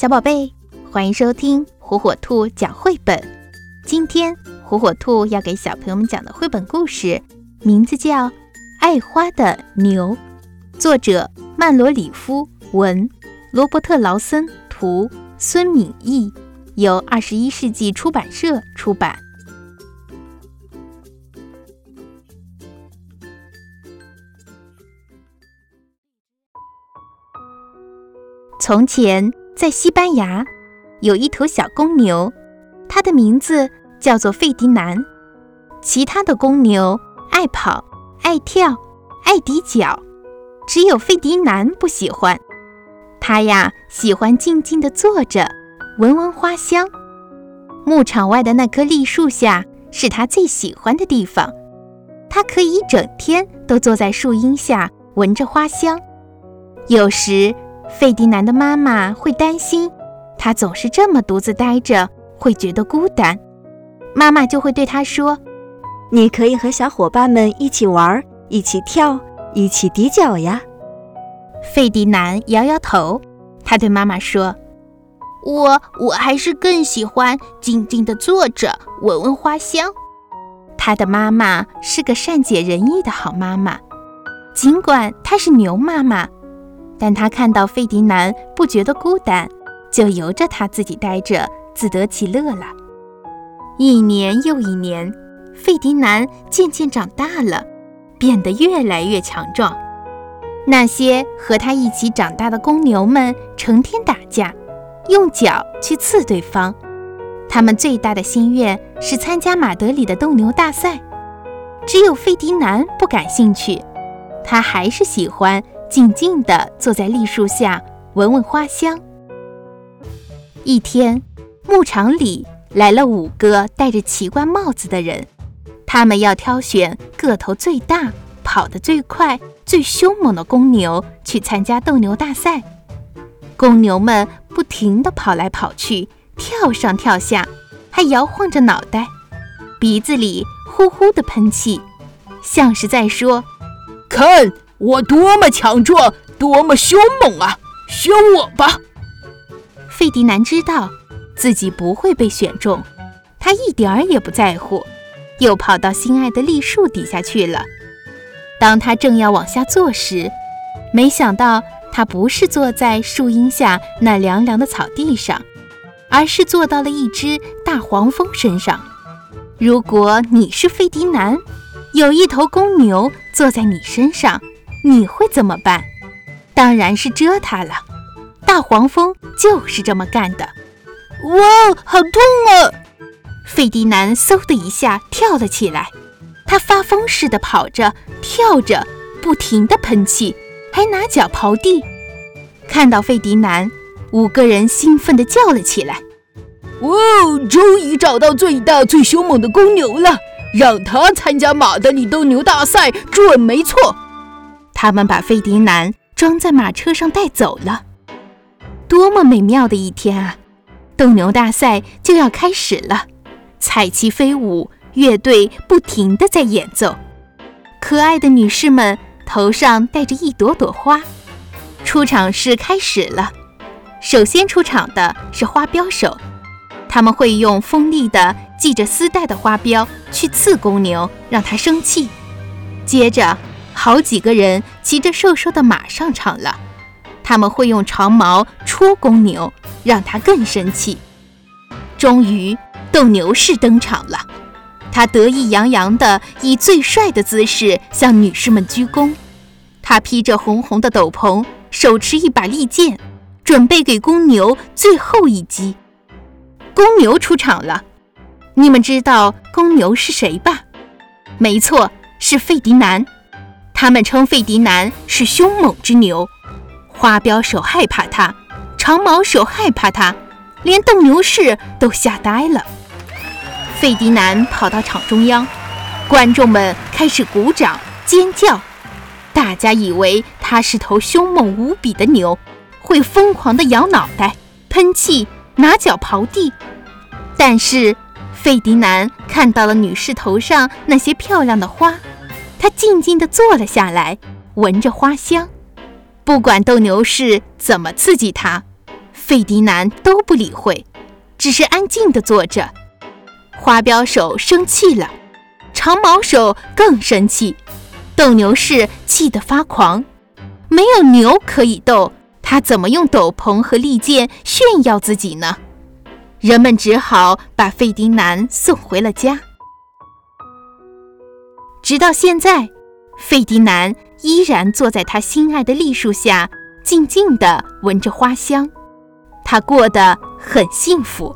小宝贝，欢迎收听火火兔讲绘本。今天火火兔要给小朋友们讲的绘本故事，名字叫《爱花的牛》，作者曼罗里夫文，罗伯特劳森图，孙敏译，由二十一世纪出版社出版。从前，在西班牙有一头小公牛，它的名字叫做费迪南。其他的公牛爱跑、爱跳、爱抵脚，只有费迪南不喜欢。他呀，喜欢静静地坐着，闻闻花香。牧场外的那棵栗树下是他最喜欢的地方，他可以一整天都坐在树荫下闻着花香。有时，费迪南的妈妈会担心，他总是这么独自待着，会觉得孤单。妈妈就会对他说：“你可以和小伙伴们一起玩，一起跳，一起踢脚呀。”费迪南摇摇头，他对妈妈说：“我我还是更喜欢静静地坐着，闻闻花香。”他的妈妈是个善解人意的好妈妈，尽管她是牛妈妈。但他看到费迪南不觉得孤单，就由着他自己待着，自得其乐了。一年又一年，费迪南渐渐长大了，变得越来越强壮。那些和他一起长大的公牛们成天打架，用脚去刺对方。他们最大的心愿是参加马德里的斗牛大赛。只有费迪南不感兴趣，他还是喜欢。静静地坐在栗树下，闻闻花香。一天，牧场里来了五个戴着奇怪帽子的人，他们要挑选个头最大、跑得最快、最凶猛的公牛去参加斗牛大赛。公牛们不停地跑来跑去，跳上跳下，还摇晃着脑袋，鼻子里呼呼地喷气，像是在说：“看。”我多么强壮，多么凶猛啊！选我吧。费迪南知道自己不会被选中，他一点儿也不在乎，又跑到心爱的栗树底下去了。当他正要往下坐时，没想到他不是坐在树荫下那凉凉的草地上，而是坐到了一只大黄蜂身上。如果你是费迪南，有一头公牛坐在你身上。你会怎么办？当然是蛰它了。大黄蜂就是这么干的。哇，好痛啊！费迪南嗖的一下跳了起来，他发疯似的跑着、跳着，不停地喷气，还拿脚刨地。看到费迪南，五个人兴奋地叫了起来：“哇，终于找到最大、最凶猛的公牛了！让他参加马德里斗牛大赛，准没错。”他们把费迪南装在马车上带走了。多么美妙的一天啊！斗牛大赛就要开始了，彩旗飞舞，乐队不停地在演奏。可爱的女士们头上戴着一朵朵花。出场式开始了。首先出场的是花镖手，他们会用锋利的系着丝带的花镖去刺公牛，让它生气。接着。好几个人骑着瘦瘦的马上场了，他们会用长矛戳公牛，让他更生气。终于，斗牛士登场了，他得意洋洋地以最帅的姿势向女士们鞠躬。他披着红红的斗篷，手持一把利剑，准备给公牛最后一击。公牛出场了，你们知道公牛是谁吧？没错，是费迪南。他们称费迪南是凶猛之牛，花镖手害怕他，长矛手害怕他，连斗牛士都吓呆了。费迪南跑到场中央，观众们开始鼓掌尖叫，大家以为他是头凶猛无比的牛，会疯狂地摇脑袋、喷气、拿脚刨地。但是费迪南看到了女士头上那些漂亮的花。他静静地坐了下来，闻着花香。不管斗牛士怎么刺激他，费迪南都不理会，只是安静地坐着。花镖手生气了，长矛手更生气，斗牛士气得发狂。没有牛可以斗，他怎么用斗篷和利剑炫耀自己呢？人们只好把费迪南送回了家。直到现在，费迪南依然坐在他心爱的栗树下，静静地闻着花香。他过得很幸福。